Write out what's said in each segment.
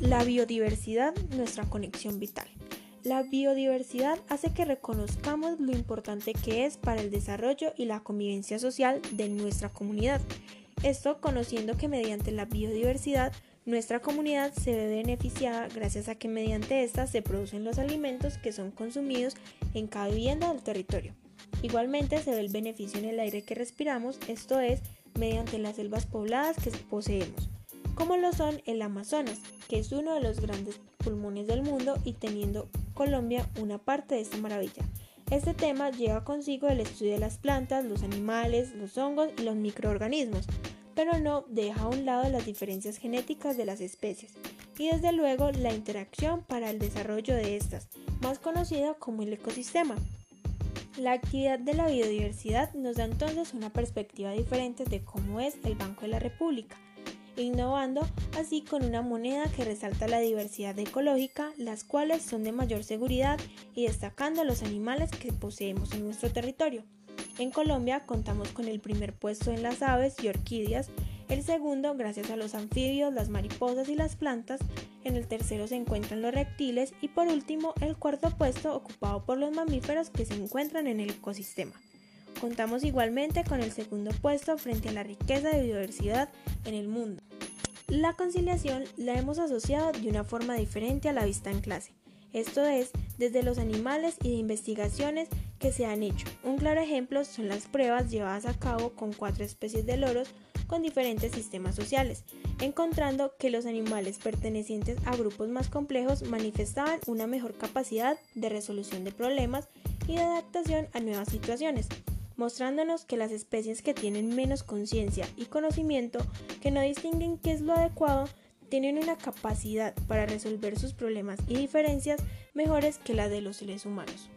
La biodiversidad, nuestra conexión vital. La biodiversidad hace que reconozcamos lo importante que es para el desarrollo y la convivencia social de nuestra comunidad. Esto conociendo que mediante la biodiversidad nuestra comunidad se ve beneficiada gracias a que mediante esta se producen los alimentos que son consumidos en cada vivienda del territorio. Igualmente se ve el beneficio en el aire que respiramos, esto es, mediante las selvas pobladas que poseemos, como lo son el Amazonas, que es uno de los grandes pulmones del mundo y teniendo Colombia una parte de esta maravilla. Este tema lleva consigo el estudio de las plantas, los animales, los hongos y los microorganismos, pero no deja a un lado las diferencias genéticas de las especies y desde luego la interacción para el desarrollo de estas, más conocida como el ecosistema. La actividad de la biodiversidad nos da entonces una perspectiva diferente de cómo es el Banco de la República, innovando así con una moneda que resalta la diversidad ecológica, las cuales son de mayor seguridad y destacando los animales que poseemos en nuestro territorio. En Colombia contamos con el primer puesto en las aves y orquídeas, el segundo gracias a los anfibios, las mariposas y las plantas, en el tercero se encuentran los reptiles y por último el cuarto puesto ocupado por los mamíferos que se encuentran en el ecosistema. Contamos igualmente con el segundo puesto frente a la riqueza de biodiversidad en el mundo. La conciliación la hemos asociado de una forma diferente a la vista en clase, esto es, desde los animales y de investigaciones que se han hecho. Un claro ejemplo son las pruebas llevadas a cabo con cuatro especies de loros con diferentes sistemas sociales, encontrando que los animales pertenecientes a grupos más complejos manifestaban una mejor capacidad de resolución de problemas y de adaptación a nuevas situaciones, mostrándonos que las especies que tienen menos conciencia y conocimiento, que no distinguen qué es lo adecuado, tienen una capacidad para resolver sus problemas y diferencias mejores que la de los seres humanos.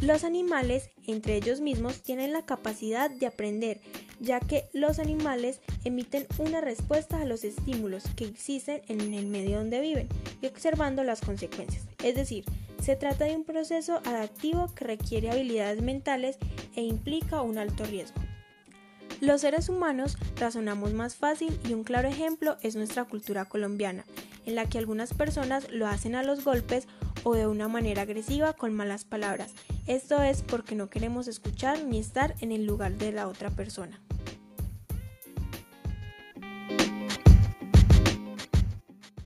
Los animales, entre ellos mismos, tienen la capacidad de aprender, ya que los animales emiten una respuesta a los estímulos que existen en el medio donde viven y observando las consecuencias. Es decir, se trata de un proceso adaptivo que requiere habilidades mentales e implica un alto riesgo. Los seres humanos razonamos más fácil y un claro ejemplo es nuestra cultura colombiana, en la que algunas personas lo hacen a los golpes o de una manera agresiva con malas palabras. Esto es porque no queremos escuchar ni estar en el lugar de la otra persona.